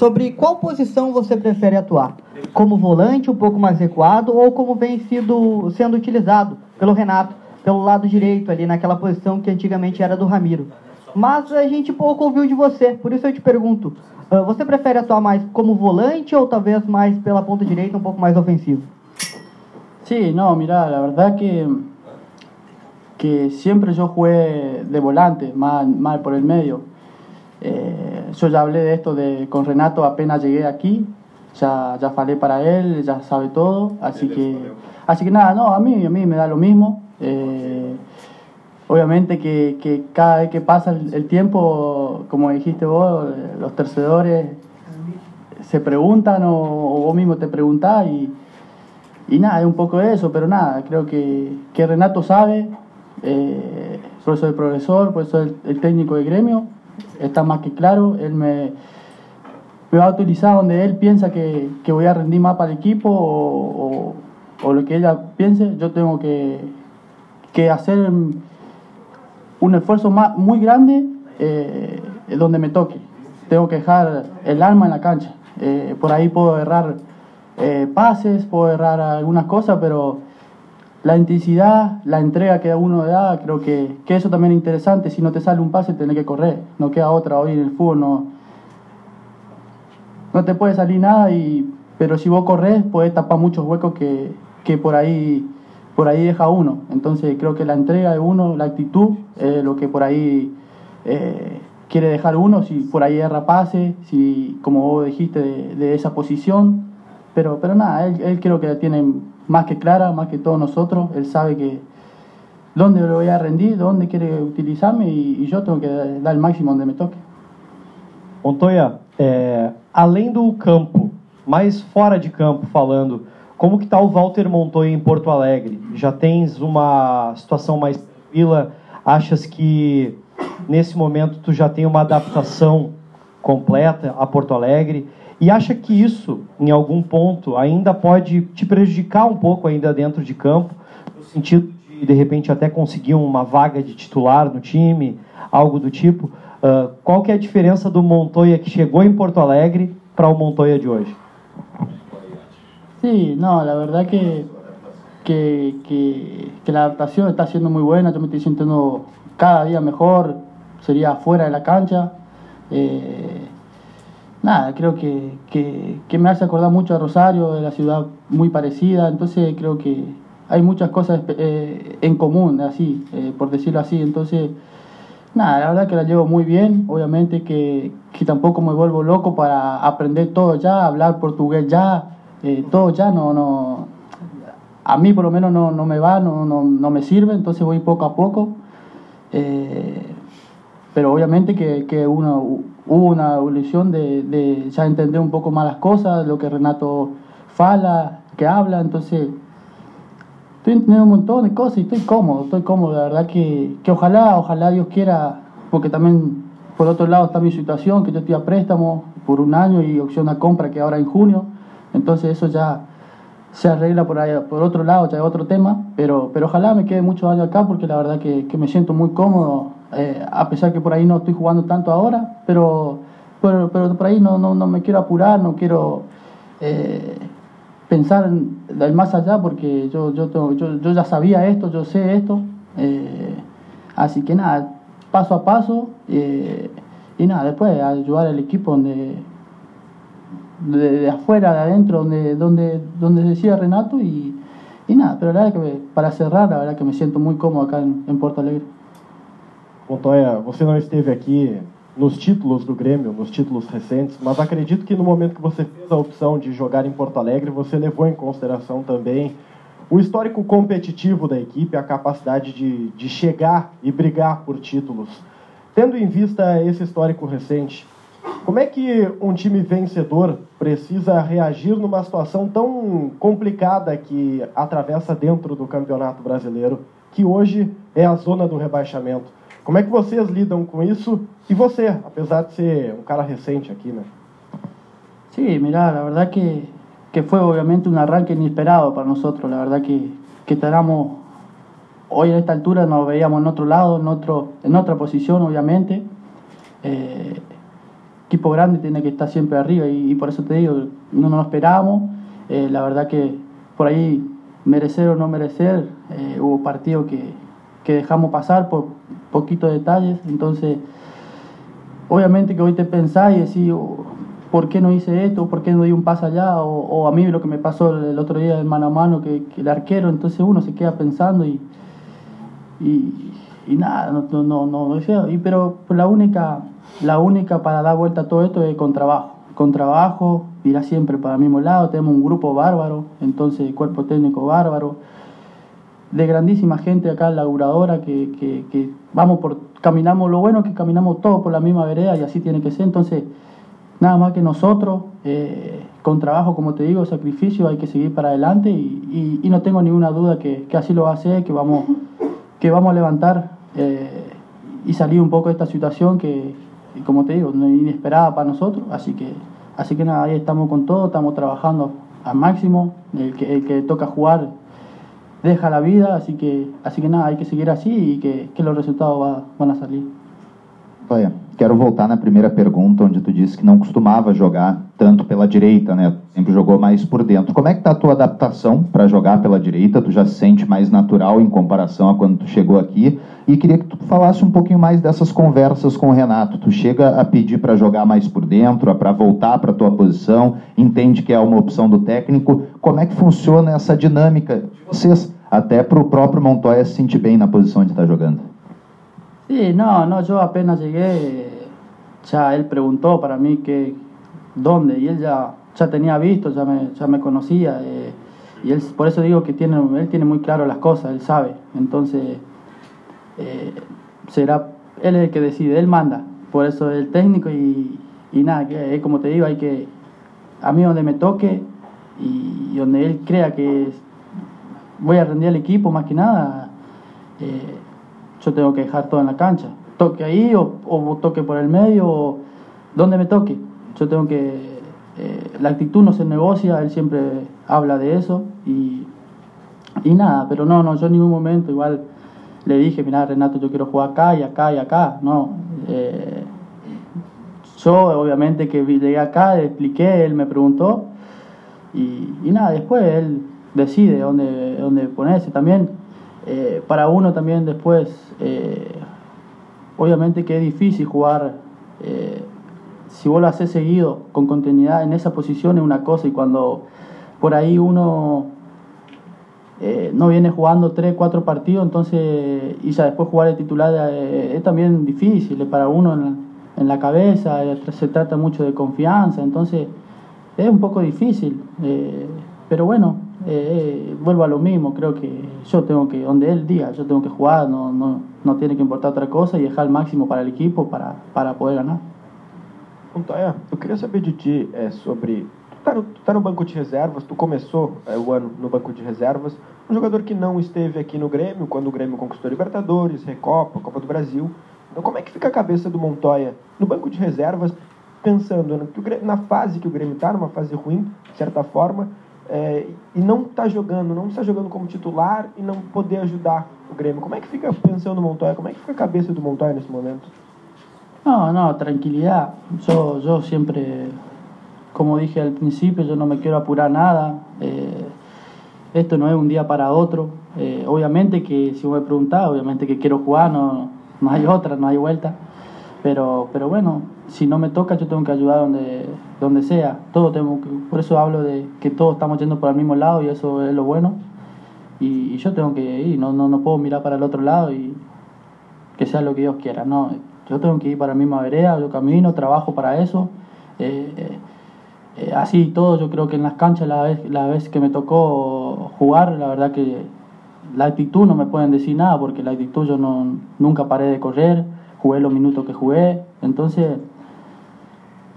sobre qual posição você prefere atuar. Como volante, um pouco mais recuado, ou como vem sido, sendo utilizado pelo Renato, pelo lado direito, ali naquela posição que antigamente era do Ramiro. Mas a gente pouco ouviu de você, por isso eu te pergunto: uh, você prefere atuar mais como volante ou talvez mais pela ponta direita, um pouco mais ofensivo? Sí, no, mira, la verdad que, que siempre yo jugué de volante, más, más por el medio. Eh, yo ya hablé de esto de, con Renato apenas llegué aquí, ya, ya falé para él, ya sabe todo, así que, así que nada, no, a mí, a mí me da lo mismo. Eh, obviamente que, que, cada vez que pasa el, tiempo, como dijiste vos, los tercedores se preguntan o, vos mismo te preguntás y, y, nada, es un poco de eso, pero nada, creo que, que Renato sabe, eh, por eso el profesor, por eso el, el técnico de gremio, está más que claro, él me, va a utilizar donde él piensa que, voy a rendir más para el equipo o, lo que ella piense, yo tengo que, que hacer un esfuerzo más, muy grande eh, donde me toque. Tengo que dejar el alma en la cancha. Eh, por ahí puedo errar eh, pases, puedo errar algunas cosas, pero la intensidad, la entrega que uno da, creo que, que, eso también es interesante. Si no te sale un pase, tenés que correr. No queda otra. Hoy en el fútbol no, no te puede salir nada, y, pero si vos corres, puedes tapar muchos huecos que, que por, ahí, por ahí deja uno. Entonces creo que la entrega de uno, la actitud, es lo que por ahí eh, quiere dejar uno. Si por ahí erra pase, si como vos dijiste, de, de esa posición. Pero, pero nada, él, él creo que la tiene más que clara, más que todos nosotros. Él sabe que dónde lo voy a rendir, dónde quiere utilizarme y, y yo tengo que dar el máximo donde me toque. Montoya, é, além do campo, mais fora de campo falando, como que está o Walter Montoya em Porto Alegre? Já tens uma situação mais tranquila? Achas que nesse momento tu já tem uma adaptação completa a Porto Alegre? E acha que isso, em algum ponto, ainda pode te prejudicar um pouco ainda dentro de campo, no sentido de, de repente, até conseguir uma vaga de titular no time, algo do tipo? Uh, qual que é a diferença do Montoya que chegou em Porto Alegre para o Montoya de hoje? Sí, no, la verdad que, que, que, que, la adaptación está siendo muy buena, yo me estoy sintiendo cada día mejor, sería fuera de la cancha. Eh, nada, creo que, que, me hace acordar mucho a Rosario, de la ciudad muy parecida, entonces creo que hay muchas cosas eh, en común, así, eh, por decirlo así, entonces, nada, la verdad que la llevo muy bien, obviamente que, que tampoco me vuelvo loco para aprender todo ya, hablar portugués ya, eh, todo ya no, no, a mí por lo menos no, no me va, no, no, no, me sirve, entonces voy poco a poco. Eh, pero obviamente que, que uno, hubo una evolución de, de, ya entender un poco más las cosas, lo que Renato fala, que habla, entonces estoy entendiendo un montón de cosas y estoy cómodo, estoy cómodo, la verdad que, que ojalá, ojalá Dios quiera, porque también por otro lado está mi situación, que yo estoy a préstamo por un año y opción a compra que ahora en junio, entonces eso ya se arregla por, ahí, por otro lado, ya es otro tema, pero, pero ojalá me quede muchos años acá porque la verdad que, que me siento muy cómodo, eh, a pesar que por ahí no estoy jugando tanto ahora, pero, pero, pero por ahí no, no, no, me quiero apurar, no quiero eh, pensar del más allá porque yo, yo, tengo, yo, yo, ya sabía esto, yo sé esto, eh, así que nada, paso a paso eh, y nada, después ayudar al equipo donde de, afuera, de adentro, donde, donde, donde decía Renato y, y nada, pero la verdad que para cerrar, la verdad que me siento muy cómodo acá en, en Porto Alegre. Montoya, você não esteve aqui nos títulos do Grêmio, nos títulos recentes, mas acredito que no momento que você fez a opção de jogar em Porto Alegre, você levou em consideração também o histórico competitivo da equipe, a capacidade de, de chegar e brigar por títulos. Tendo em vista esse histórico recente, como é que um time vencedor precisa reagir numa situação tão complicada que atravessa dentro do Campeonato Brasileiro, que hoje é a zona do rebaixamento? Como é que vocês lidam com isso? E você, apesar de ser um cara recente aqui, né? Sí, mira, la verdad que, que fue obviamente un arranque inesperado para nosotros. La verdad que, que estábamos hoy a esta altura nos veíamos en otro lado, en, otro, en otra posición, obviamente. Eh, equipo grande tiene que estar siempre arriba y, por eso te digo, no nos esperábamos. Eh, la verdad que por ahí, merecer o no merecer, eh, hubo partidos que, que, dejamos pasar por poquitos detalles. Entonces, obviamente que hoy te pensás y decís, oh, ¿por qué no hice esto? ¿Por qué no di un paso allá? O, a mí lo que me pasó el, otro día en mano a mano, que, el arquero, entonces uno se queda pensando y, y, nada, no, no, no, no, y, pero la única la única para dar vuelta a todo esto es con trabajo. Con trabajo, irá siempre para el mismo lado. Tenemos un grupo bárbaro, entonces cuerpo técnico bárbaro. De grandísima gente acá, laburadora, que, que, que vamos por, caminamos, lo bueno que caminamos todos por la misma vereda y así tiene que ser. Entonces, nada más que nosotros, eh, con trabajo, como te digo, sacrificio, hay que seguir para adelante y, y, no tengo ninguna duda que, que, así lo va a hacer, que vamos, que vamos a levantar eh, y salir un poco de esta situación que, como te digo, inesperada para nosotros, así que, así que nada, ahí estamos con todo, estamos trabajando al máximo, el que toca jugar deja la vida, así que, así que nada, hay que seguir así y que, que los resultados va, van a salir. Olha, quero voltar na primeira pergunta, onde tu disse que não costumava jogar tanto pela direita, né? Sempre jogou mais por dentro. Como é que tá a tua adaptação para jogar pela direita? Tu já se sente mais natural em comparação a quando tu chegou aqui? E queria que tu falasse um pouquinho mais dessas conversas com o Renato. Tu chega a pedir para jogar mais por dentro, para voltar para tua posição, entende que é uma opção do técnico. Como é que funciona essa dinâmica de vocês, até para o próprio Montoya se sentir bem na posição de estar tá jogando? Sí, no, no, yo apenas llegué, ya él preguntó para mí que, dónde, y él ya, ya tenía visto, ya me, ya me conocía, eh, y él, por eso digo que tiene, él tiene muy claro las cosas, él sabe, entonces eh, será, él el que decide, él manda, por eso el técnico y, y nada, que, como te digo, hay que, a mí donde me toque y, donde él crea que voy a rendir al equipo más que nada, eh, yo tengo que dejar todo en la cancha. Toque ahí o, toque por el medio o donde me toque. Yo tengo que... Eh, la actitud no se negocia, él siempre habla de eso y, y nada, pero no, no, yo en ningún momento igual le dije, mira Renato, yo quiero jugar acá y acá y acá, no. Eh, yo obviamente que llegué acá, le expliqué, él me preguntó y, y nada, después él decide dónde, dónde ponerse también. Eh, para uno también después, eh, obviamente que es difícil jugar, eh, si vos lo haces seguido, con continuidad en esa posición es una cosa y cuando por ahí uno no viene jugando 3, 4 partidos, entonces y ya después jugar de titular es también difícil para uno en, en, la cabeza, se trata mucho de confianza, entonces es un poco difícil, pero bueno, eh, vuelvo a lo mismo, creo que yo tengo que, donde él diga, yo tengo que jugar, no, no, no tiene que importar otra cosa e dejar o máximo para o equipo para, para poder ganhar. Montoya, eu queria saber de ti é, sobre. Tu tá, no, tu tá no banco de reservas, tu começou é, o ano no banco de reservas, um jogador que não esteve aqui no Grêmio, quando o Grêmio conquistou Libertadores, Recopa, Copa do Brasil. Então, como é que fica a cabeça do Montoya no banco de reservas, pensando no, que Grêmio, na fase que o Grêmio está, numa fase ruim, de certa forma, é, e não está jogando, não está jogando como titular e não poder ajudar o Grêmio. Como é que fica pensando no Montoya? Como é que fica a cabeça do Montoya nesse momento? No, no, tranquilidad. Yo, yo siempre, como dije al principio, yo no me quiero apurar nada. Eh, esto no es un día para otro. Eh, obviamente que si me preguntás, obviamente que quiero jugar, no, no hay otra, no hay vuelta. Pero, pero bueno, si no me toca, yo tengo que ayudar donde, donde sea. Todo tengo que, por eso hablo de que todos estamos yendo por el mismo lado y eso es lo bueno. Y, yo tengo que ir, no, no, no puedo mirar para el otro lado y que sea lo que Dios quiera. No, yo tengo que ir para la misma vereda, yo camino, trabajo para eso. Eh, eh, eh, así todo, yo creo que en las canchas la vez, la vez que me tocó jugar, la verdad que la actitud no me pueden decir nada porque la actitud yo no, nunca paré de correr jugué los minutos que jugué, entonces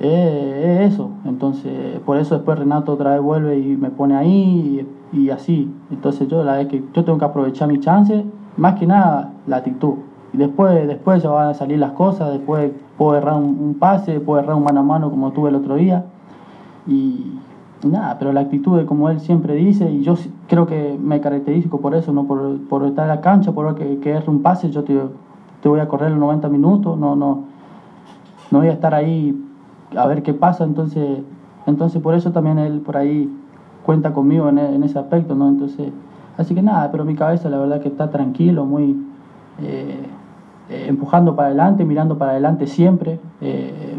es eso, entonces por eso después Renato otra vez vuelve y me pone ahí y, así, entonces yo la vez que yo tengo que aprovechar mi chance, más que nada la actitud, y después, después ya van a salir las cosas, después puedo errar un, pase, puedo errar un mano a mano como tuve el otro día, y, nada, pero la actitud de como él siempre dice, y yo creo que me caracterizo por eso, no por, por estar en la cancha, por que, que erre un pase, yo te, te voy a correr los 90 minutos, no, no, no voy a estar ahí a ver qué pasa, entonces, entonces por eso también él por ahí cuenta conmigo en, en ese aspecto, ¿no? Entonces, así que nada, pero mi cabeza la verdad que está tranquilo, muy eh, eh, empujando para adelante, mirando para adelante siempre. Eh,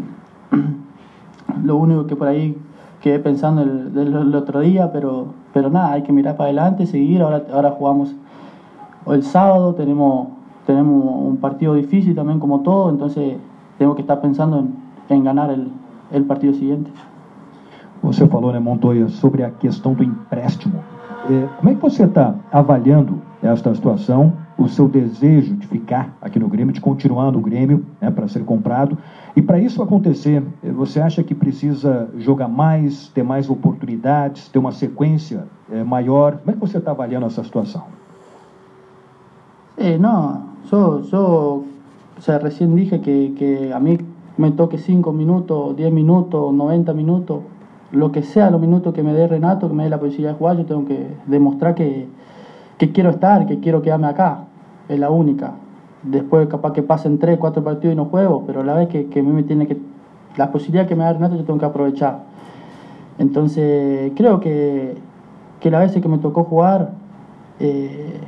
lo único que por ahí quedé pensando el, el, otro día, pero, pero nada, hay que mirar para adelante, seguir. Ahora, ahora jugamos el sábado, tenemos, tenemos un partido difícil también como todo, entonces tengo que estar pensando en, en ganar el, el partido siguiente. Você falou, né, Montoya, sobre a questão do empréstimo. É, como é que você está avaliando esta situação, o seu desejo de ficar aqui no Grêmio, de continuar no Grêmio né, para ser comprado? E para isso acontecer, é, você acha que precisa jogar mais, ter mais oportunidades, ter uma sequência é, maior? Como é que você está avaliando essa situação? Eh, no, yo, yo o sea, recién dije que, que a mí me toque 5 minutos, 10 minutos, 90 minutos, lo que sea los minutos que me dé Renato, que me dé la posibilidad de jugar, yo tengo que demostrar que, que quiero estar, que quiero quedarme acá. Es la única. Después capaz que pasen 3, 4 partidos y no juego, pero la vez que, que a mí me tiene que... La posibilidad que me da Renato yo tengo que aprovechar. Entonces creo que, que la vez que me tocó jugar eh,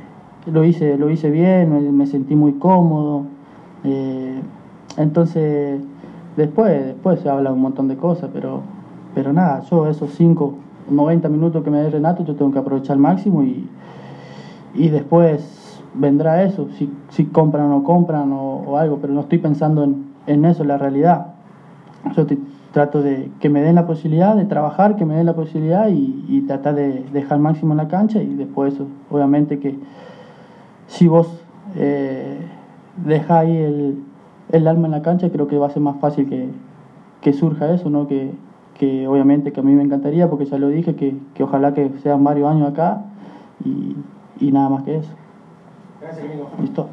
lo, hice, lo hice bien, me, sentí muy cómodo. Eh, entonces después, después se habla un montón de cosas, pero pero nada, yo esos 5, 90 minutos que me dé Renato, yo tengo que aprovechar al máximo y, y después vendrá eso, si, si compran o compran o, o, algo, pero no estoy pensando en, en eso, la realidad. Yo te, trato de que me den la posibilidad de trabajar, que me den la posibilidad y, y tratar de dejar máximo en la cancha y después eso, obviamente que si vos eh, ahí el, el alma en la cancha, creo que va a ser más fácil que, que surja eso, ¿no? Que, que obviamente que a mí me encantaría, porque ya lo dije, que, que ojalá que sean varios años acá y, y nada más que eso. Listo.